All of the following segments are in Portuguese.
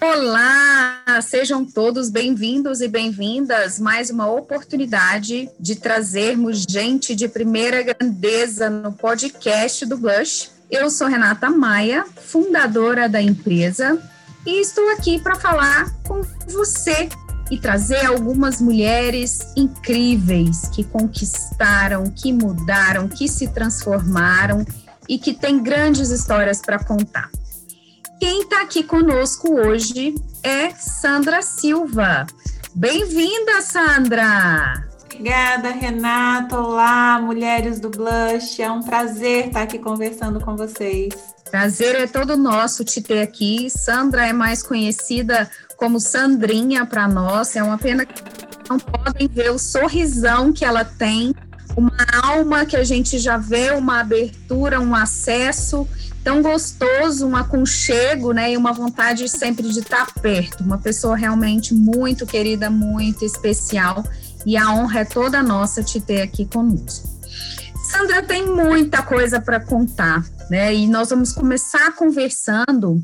Olá, sejam todos bem-vindos e bem-vindas. Mais uma oportunidade de trazermos gente de primeira grandeza no podcast do Blush. Eu sou Renata Maia, fundadora da empresa, e estou aqui para falar com você e trazer algumas mulheres incríveis que conquistaram, que mudaram, que se transformaram e que têm grandes histórias para contar. Quem está aqui conosco hoje é Sandra Silva. Bem-vinda, Sandra! Obrigada, Renata. Olá, mulheres do Blush. É um prazer estar aqui conversando com vocês. Prazer é todo nosso te ter aqui. Sandra é mais conhecida como Sandrinha para nós. É uma pena que não podem ver o sorrisão que ela tem, uma alma que a gente já vê, uma abertura, um acesso tão gostoso, um aconchego, né, e uma vontade sempre de estar perto. Uma pessoa realmente muito querida, muito especial, e a honra é toda nossa te ter aqui conosco. Sandra tem muita coisa para contar, né? E nós vamos começar conversando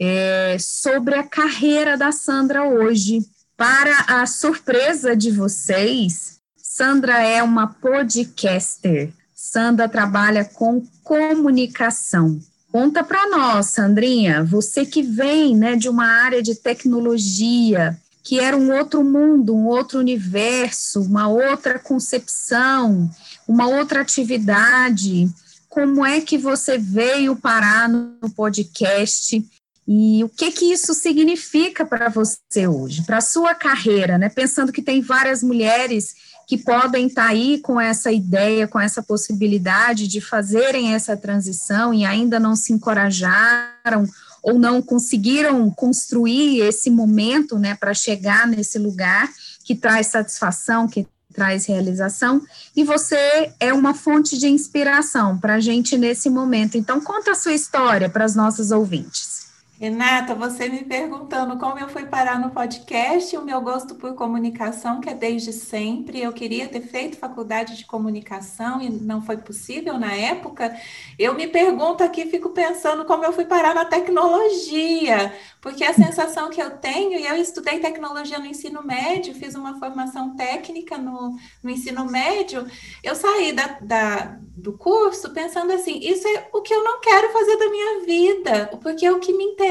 é, sobre a carreira da Sandra hoje. Para a surpresa de vocês, Sandra é uma podcaster. Sandra trabalha com comunicação. Conta para nós, Sandrinha, você que vem né, de uma área de tecnologia, que era um outro mundo, um outro universo, uma outra concepção, uma outra atividade. Como é que você veio parar no podcast? E o que que isso significa para você hoje, para a sua carreira, né? Pensando que tem várias mulheres que podem estar tá aí com essa ideia, com essa possibilidade de fazerem essa transição e ainda não se encorajaram ou não conseguiram construir esse momento, né, para chegar nesse lugar que traz satisfação, que traz realização, e você é uma fonte de inspiração para a gente nesse momento. Então, conta a sua história para as nossas ouvintes. Renata, você me perguntando como eu fui parar no podcast, o meu gosto por comunicação, que é desde sempre. Eu queria ter feito faculdade de comunicação e não foi possível na época. Eu me pergunto aqui, fico pensando como eu fui parar na tecnologia, porque a sensação que eu tenho, e eu estudei tecnologia no ensino médio, fiz uma formação técnica no, no ensino médio, eu saí da, da do curso pensando assim: isso é o que eu não quero fazer da minha vida, porque é o que me interessa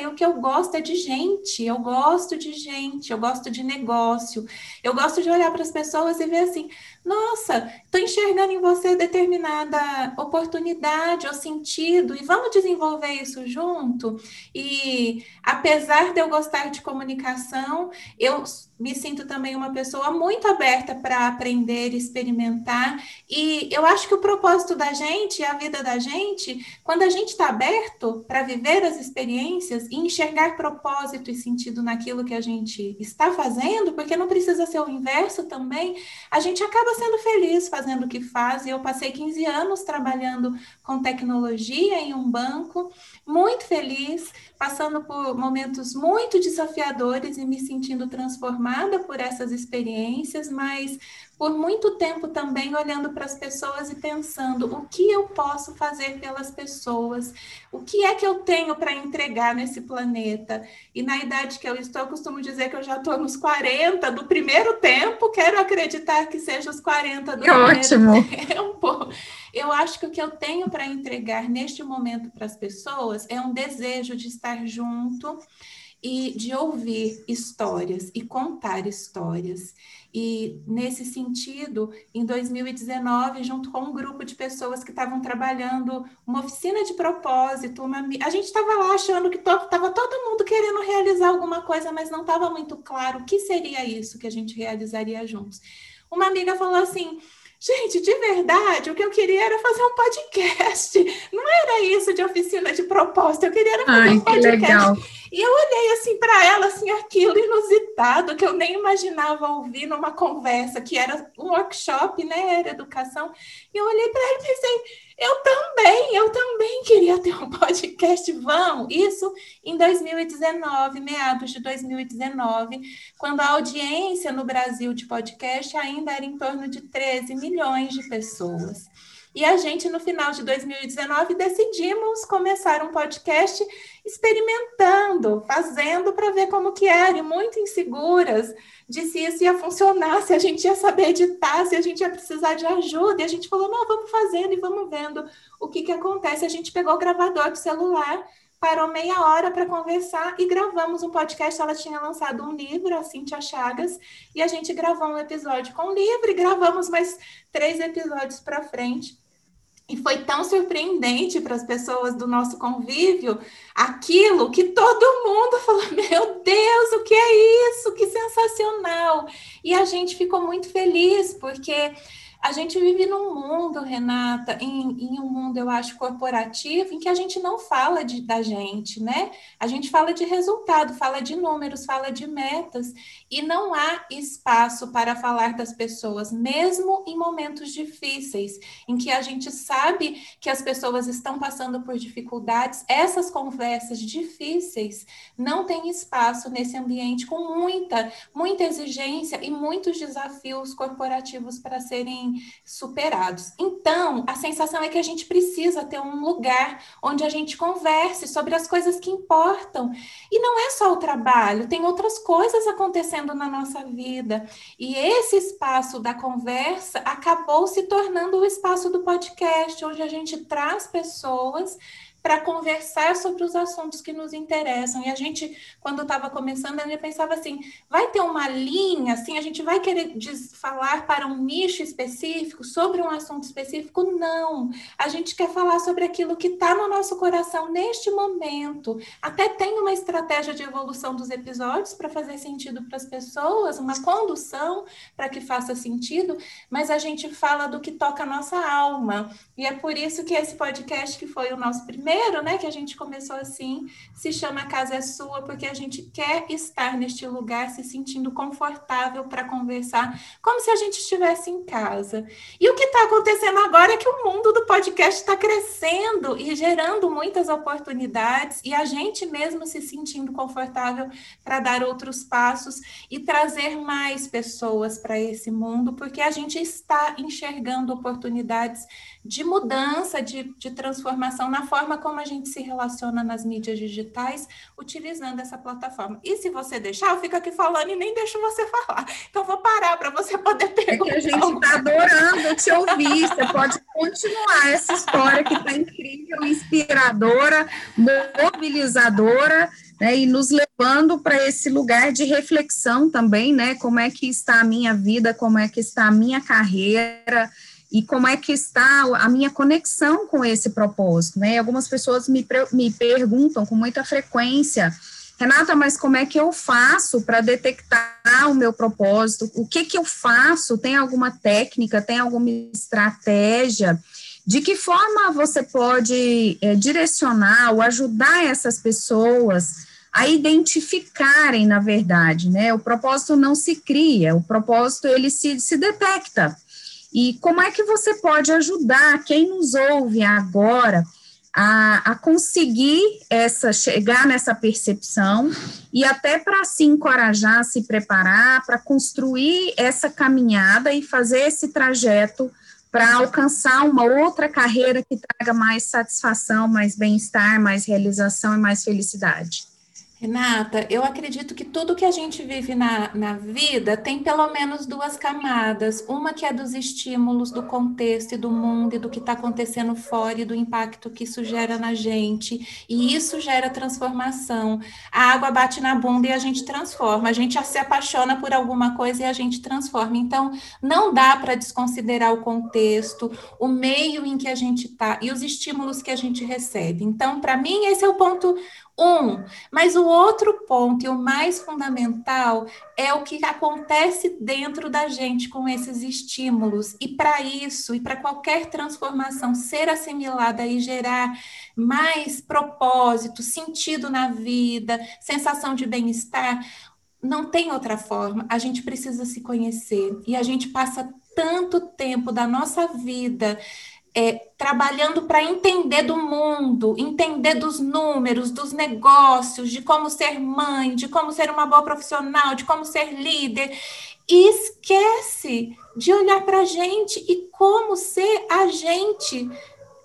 e o que eu gosto é de gente. Eu gosto de gente, eu gosto de negócio, eu gosto de olhar para as pessoas e ver assim: nossa, estou enxergando em você determinada oportunidade ou sentido, e vamos desenvolver isso junto. E apesar de eu gostar de comunicação, eu me sinto também uma pessoa muito aberta para aprender, experimentar, e eu acho que o propósito da gente, a vida da gente, quando a gente está aberto para viver as experiências e enxergar propósito e sentido naquilo que a gente está fazendo, porque não precisa ser o inverso também, a gente acaba sendo feliz fazendo o que faz. E eu passei 15 anos trabalhando com tecnologia em um banco, muito feliz, passando por momentos muito desafiadores e me sentindo transformada por essas experiências, mas por muito tempo também olhando para as pessoas e pensando o que eu posso fazer pelas pessoas, o que é que eu tenho para entregar nesse planeta. E na idade que eu estou, eu costumo dizer que eu já estou nos 40 do primeiro tempo, quero acreditar que seja os 40 do que primeiro ótimo. tempo. Eu acho que o que eu tenho para entregar neste momento para as pessoas é um desejo de estar junto e de ouvir histórias e contar histórias. E nesse sentido, em 2019, junto com um grupo de pessoas que estavam trabalhando uma oficina de propósito, uma... a gente estava lá achando que estava todo mundo querendo realizar alguma coisa, mas não estava muito claro o que seria isso que a gente realizaria juntos. Uma amiga falou assim: Gente, de verdade, o que eu queria era fazer um podcast. Não era isso de oficina de propósito, eu queria era fazer Ai, um podcast. Legal. E eu olhei assim para ela, assim, aquilo inusitado que eu nem imaginava ouvir numa conversa, que era um workshop, né? Era educação. E eu olhei para ela e pensei, eu também, eu também queria ter um podcast, vamos. Isso em 2019, meados de 2019, quando a audiência no Brasil de podcast ainda era em torno de 13 milhões de pessoas. E a gente, no final de 2019, decidimos começar um podcast experimentando, fazendo para ver como que era, e muito inseguras de se isso ia funcionar, se a gente ia saber editar, se a gente ia precisar de ajuda. E a gente falou, não, vamos fazendo e vamos vendo o que, que acontece. A gente pegou o gravador do celular, parou meia hora para conversar e gravamos um podcast. Ela tinha lançado um livro, a Cintia Chagas, e a gente gravou um episódio com o livro e gravamos mais três episódios para frente. E foi tão surpreendente para as pessoas do nosso convívio aquilo que todo mundo falou: Meu Deus, o que é isso? Que sensacional! E a gente ficou muito feliz, porque a gente vive num mundo, Renata, em, em, um mundo, eu acho, corporativo, em que a gente não fala de, da gente, né? A gente fala de resultado, fala de números, fala de metas, e não há espaço para falar das pessoas, mesmo em momentos difíceis, em que a gente sabe que as pessoas estão passando por dificuldades, essas conversas difíceis não têm espaço nesse ambiente com muita, muita exigência e muitos desafios corporativos para superados. Então, a sensação é que a gente precisa ter um lugar onde a gente converse sobre as coisas que importam. E não é só o trabalho, tem outras coisas acontecendo na nossa vida. E esse espaço da conversa acabou se tornando o espaço do podcast, onde a gente traz pessoas para conversar sobre os assuntos que nos interessam. E a gente, quando estava começando, a gente pensava assim: vai ter uma linha, assim, a gente vai querer falar para um nicho específico, sobre um assunto específico? Não. A gente quer falar sobre aquilo que está no nosso coração neste momento. Até tem uma estratégia de evolução dos episódios para fazer sentido para as pessoas, uma condução para que faça sentido, mas a gente fala do que toca a nossa alma. E é por isso que esse podcast, que foi o nosso primeiro primeiro, né, que a gente começou assim, se chama Casa é Sua, porque a gente quer estar neste lugar se sentindo confortável para conversar, como se a gente estivesse em casa. E o que está acontecendo agora é que o mundo do podcast está crescendo e gerando muitas oportunidades, e a gente mesmo se sentindo confortável para dar outros passos e trazer mais pessoas para esse mundo, porque a gente está enxergando oportunidades de mudança, de, de transformação na forma como a gente se relaciona nas mídias digitais, utilizando essa plataforma. E se você deixar, eu fico aqui falando e nem deixo você falar. Então, vou parar para você poder perguntar. É que a gente está adorando te ouvir. Você pode continuar essa história que está incrível, inspiradora, mobilizadora. Né, e nos levando para esse lugar de reflexão também, né? Como é que está a minha vida, como é que está a minha carreira, e como é que está a minha conexão com esse propósito, né? Algumas pessoas me, me perguntam com muita frequência, Renata, mas como é que eu faço para detectar o meu propósito? O que que eu faço? Tem alguma técnica? Tem alguma estratégia? De que forma você pode é, direcionar ou ajudar essas pessoas a identificarem, na verdade, né? O propósito não se cria, o propósito ele se, se detecta. E como é que você pode ajudar quem nos ouve agora a, a conseguir essa chegar nessa percepção e até para se encorajar, se preparar para construir essa caminhada e fazer esse trajeto para alcançar uma outra carreira que traga mais satisfação, mais bem-estar, mais realização e mais felicidade? Renata, eu acredito que tudo que a gente vive na, na vida tem pelo menos duas camadas. Uma que é dos estímulos, do contexto e do mundo e do que está acontecendo fora e do impacto que isso gera na gente. E isso gera transformação. A água bate na bunda e a gente transforma. A gente se apaixona por alguma coisa e a gente transforma. Então, não dá para desconsiderar o contexto, o meio em que a gente está e os estímulos que a gente recebe. Então, para mim, esse é o ponto um, mas o outro ponto e o mais fundamental é o que acontece dentro da gente com esses estímulos. E para isso, e para qualquer transformação ser assimilada e gerar mais propósito, sentido na vida, sensação de bem-estar, não tem outra forma. A gente precisa se conhecer e a gente passa tanto tempo da nossa vida é, trabalhando para entender do mundo, entender dos números, dos negócios, de como ser mãe, de como ser uma boa profissional, de como ser líder. e esquece de olhar para a gente e como ser a gente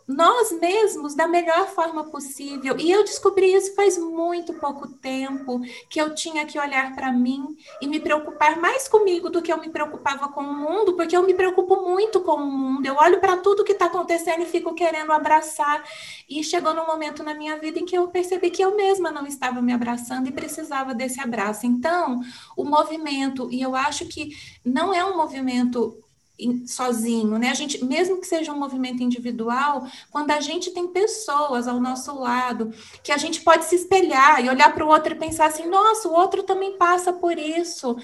nós mesmos da melhor forma possível. E eu descobri isso faz muito pouco tempo, que eu tinha que olhar para mim e me preocupar mais comigo do que eu me preocupava com o mundo, porque eu me preocupo muito com o mundo. Eu olho para tudo que está acontecendo e fico querendo abraçar. E chegou num momento na minha vida em que eu percebi que eu mesma não estava me abraçando e precisava desse abraço. Então, o movimento, e eu acho que não é um movimento sozinho, né? A gente, mesmo que seja um movimento individual, quando a gente tem pessoas ao nosso lado, que a gente pode se espelhar e olhar para o outro e pensar assim, nossa, o outro também passa por isso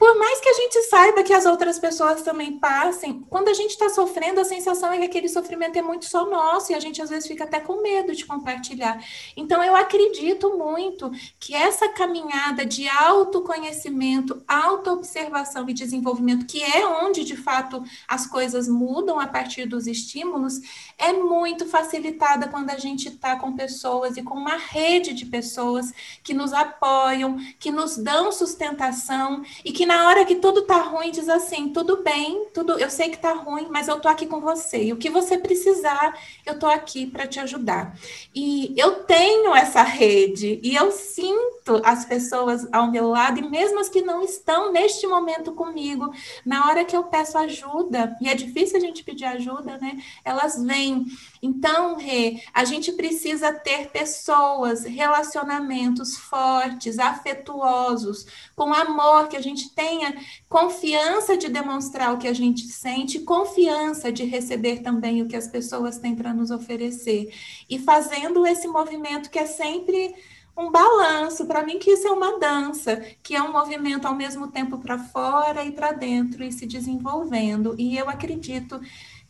por mais que a gente saiba que as outras pessoas também passem, quando a gente está sofrendo, a sensação é que aquele sofrimento é muito só nosso e a gente às vezes fica até com medo de compartilhar. Então, eu acredito muito que essa caminhada de autoconhecimento, autoobservação e desenvolvimento, que é onde de fato as coisas mudam a partir dos estímulos, é muito facilitada quando a gente está com pessoas e com uma rede de pessoas que nos apoiam, que nos dão sustentação e que na hora que tudo tá ruim, diz assim: tudo bem, tudo, eu sei que tá ruim, mas eu tô aqui com você. E o que você precisar, eu tô aqui para te ajudar. E eu tenho essa rede e eu sinto as pessoas ao meu lado, e mesmo as que não estão neste momento comigo, na hora que eu peço ajuda, e é difícil a gente pedir ajuda, né? Elas vêm. Então, Rê, a gente precisa ter pessoas, relacionamentos fortes, afetuosos, com amor que a gente tenha confiança de demonstrar o que a gente sente, confiança de receber também o que as pessoas têm para nos oferecer. E fazendo esse movimento que é sempre um balanço, para mim que isso é uma dança, que é um movimento ao mesmo tempo para fora e para dentro e se desenvolvendo. E eu acredito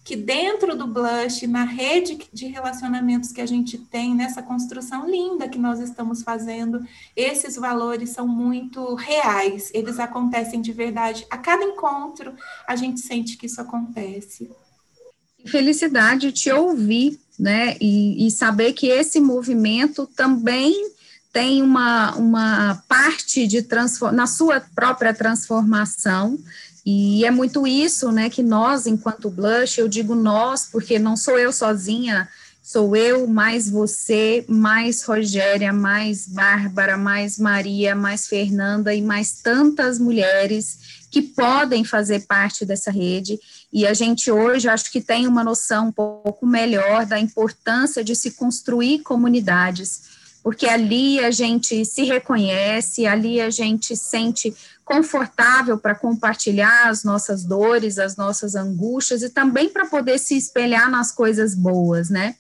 que dentro do blush, na rede de relacionamentos que a gente tem, nessa construção linda que nós estamos fazendo, esses valores são muito reais, eles acontecem de verdade. A cada encontro, a gente sente que isso acontece. Felicidade te ouvir, né, e, e saber que esse movimento também tem uma, uma parte de na sua própria transformação, e é muito isso, né, que nós, enquanto Blush, eu digo nós, porque não sou eu sozinha, sou eu, mais você, mais Rogéria, mais Bárbara, mais Maria, mais Fernanda e mais tantas mulheres que podem fazer parte dessa rede. E a gente hoje acho que tem uma noção um pouco melhor da importância de se construir comunidades, porque ali a gente se reconhece, ali a gente sente confortável para compartilhar as nossas dores, as nossas angústias e também para poder se espelhar nas coisas boas, né?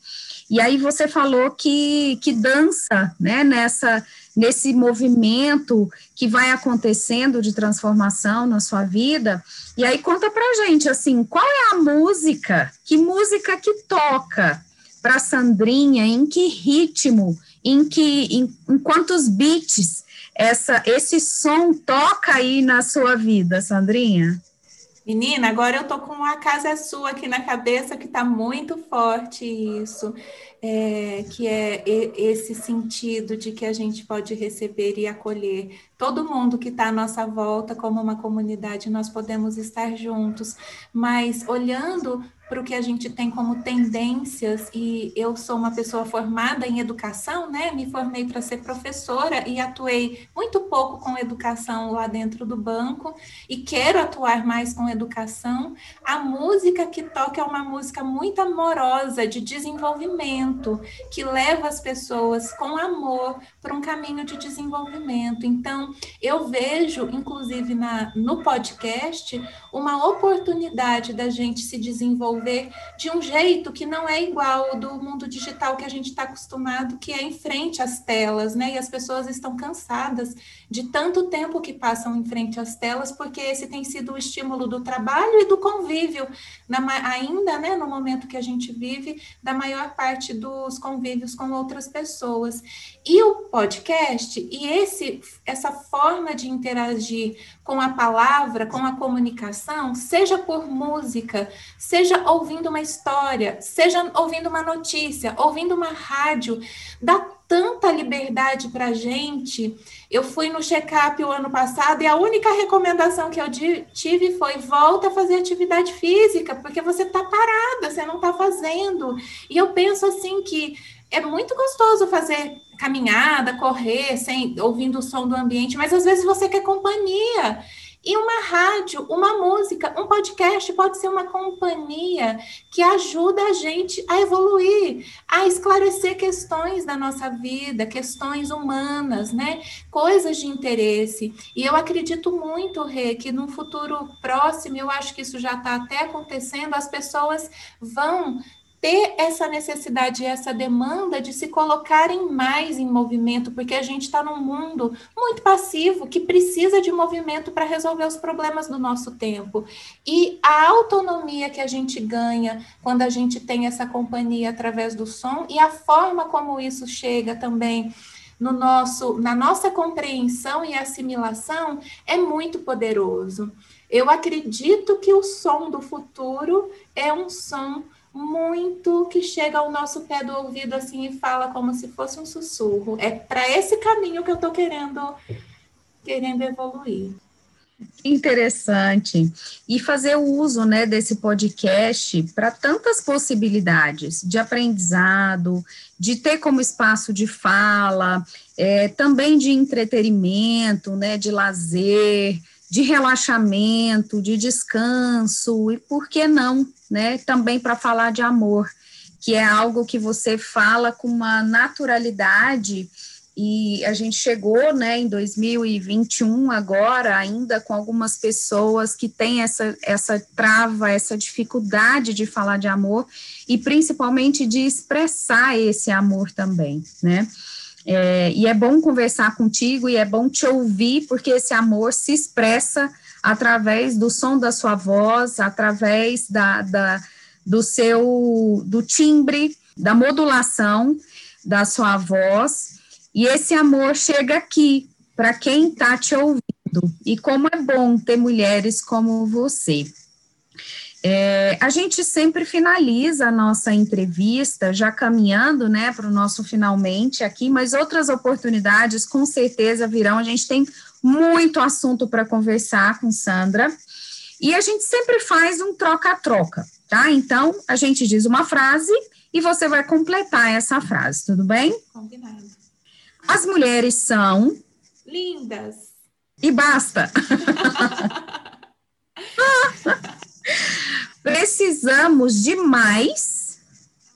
E aí você falou que, que dança, né, nessa, nesse movimento que vai acontecendo de transformação na sua vida. E aí conta pra gente, assim, qual é a música, que música que toca para Sandrinha, em que ritmo, em que, em, em quantos beats essa, esse som toca aí na sua vida, Sandrinha? Menina, agora eu tô com a casa sua aqui na cabeça que tá muito forte isso, é, que é esse sentido de que a gente pode receber e acolher todo mundo que está à nossa volta como uma comunidade, nós podemos estar juntos, mas olhando para o que a gente tem como tendências, e eu sou uma pessoa formada em educação, né? Me formei para ser professora e atuei muito pouco com educação lá dentro do banco e quero atuar mais com educação. A música que toca é uma música muito amorosa, de desenvolvimento, que leva as pessoas com amor para um caminho de desenvolvimento. Então, eu vejo, inclusive na, no podcast, uma oportunidade da gente se desenvolver de um jeito que não é igual do mundo digital que a gente está acostumado, que é em frente às telas, né? E as pessoas estão cansadas de tanto tempo que passam em frente às telas, porque esse tem sido o estímulo do trabalho e do convívio, na, ainda, né, no momento que a gente vive, da maior parte dos convívios com outras pessoas. E o podcast e esse essa forma de interagir com a palavra, com a comunicação, seja por música, seja ouvindo uma história, seja ouvindo uma notícia, ouvindo uma rádio, dá tanta liberdade para gente. Eu fui no check-up o ano passado e a única recomendação que eu tive foi volta a fazer atividade física, porque você está parada, você não está fazendo. E eu penso assim que é muito gostoso fazer caminhada, correr, sem ouvindo o som do ambiente, mas às vezes você quer companhia. E uma rádio, uma música, um podcast pode ser uma companhia que ajuda a gente a evoluir, a esclarecer questões da nossa vida, questões humanas, né? Coisas de interesse. E eu acredito muito, Rê, que num futuro próximo, eu acho que isso já está até acontecendo, as pessoas vão ter essa necessidade, essa demanda de se colocarem mais em movimento, porque a gente está num mundo muito passivo que precisa de movimento para resolver os problemas do nosso tempo. E a autonomia que a gente ganha quando a gente tem essa companhia através do som e a forma como isso chega também no nosso, na nossa compreensão e assimilação é muito poderoso. Eu acredito que o som do futuro é um som muito que chega ao nosso pé do ouvido assim e fala como se fosse um sussurro. É para esse caminho que eu estou querendo querendo evoluir. Interessante. E fazer o uso né, desse podcast para tantas possibilidades de aprendizado, de ter como espaço de fala, é, também de entretenimento, né, de lazer, de relaxamento, de descanso, e por que não, né? Também para falar de amor, que é algo que você fala com uma naturalidade e a gente chegou, né, em 2021 agora, ainda com algumas pessoas que têm essa, essa trava, essa dificuldade de falar de amor e principalmente de expressar esse amor também, né? É, e é bom conversar contigo e é bom te ouvir, porque esse amor se expressa através do som da sua voz, através da, da, do seu do timbre, da modulação da sua voz, e esse amor chega aqui para quem está te ouvindo. E como é bom ter mulheres como você. É, a gente sempre finaliza a nossa entrevista, já caminhando né, para o nosso finalmente aqui, mas outras oportunidades com certeza virão. A gente tem muito assunto para conversar com Sandra. E a gente sempre faz um troca-troca, tá? Então, a gente diz uma frase e você vai completar essa frase, tudo bem? Combinado. As mulheres são. Lindas. E basta. Precisamos de mais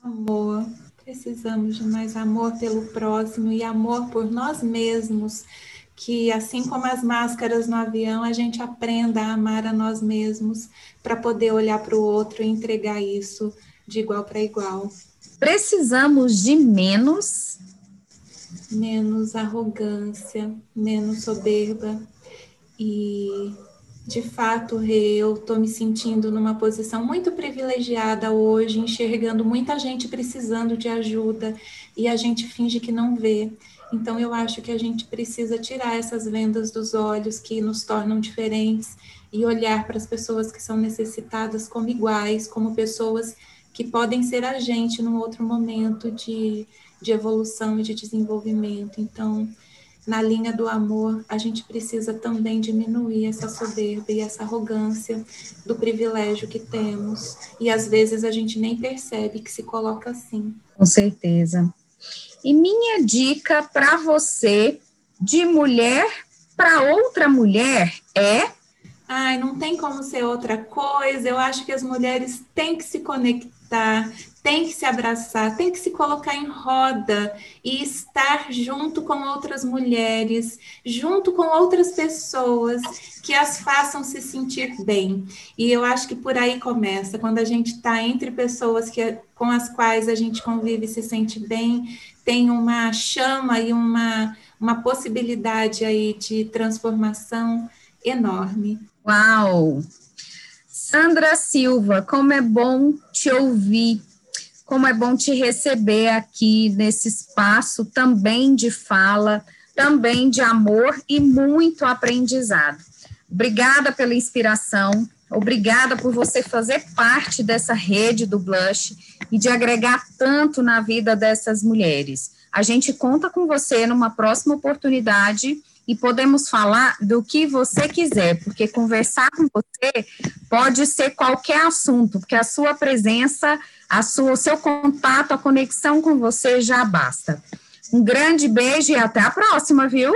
amor. Precisamos de mais amor pelo próximo e amor por nós mesmos. Que assim como as máscaras no avião, a gente aprenda a amar a nós mesmos para poder olhar para o outro e entregar isso de igual para igual. Precisamos de menos menos arrogância, menos soberba e de fato, Rê, eu estou me sentindo numa posição muito privilegiada hoje, enxergando muita gente precisando de ajuda e a gente finge que não vê. Então, eu acho que a gente precisa tirar essas vendas dos olhos que nos tornam diferentes e olhar para as pessoas que são necessitadas como iguais, como pessoas que podem ser a gente num outro momento de, de evolução e de desenvolvimento. Então, na linha do amor, a gente precisa também diminuir essa soberba e essa arrogância do privilégio que temos. E às vezes a gente nem percebe que se coloca assim. Com certeza. E minha dica para você, de mulher para outra mulher, é. Ai, não tem como ser outra coisa. Eu acho que as mulheres têm que se conectar, tem que se abraçar, tem que se colocar em roda e estar junto com outras mulheres, junto com outras pessoas que as façam se sentir bem. E eu acho que por aí começa, quando a gente está entre pessoas que, com as quais a gente convive e se sente bem, tem uma chama e uma, uma possibilidade aí de transformação enorme. Uau! Sandra Silva, como é bom te ouvir como é bom te receber aqui nesse espaço também de fala, também de amor e muito aprendizado. Obrigada pela inspiração, Obrigada por você fazer parte dessa rede do Blush e de agregar tanto na vida dessas mulheres. A gente conta com você numa próxima oportunidade e podemos falar do que você quiser, porque conversar com você pode ser qualquer assunto, porque a sua presença, a sua, o seu contato, a conexão com você já basta. Um grande beijo e até a próxima, viu?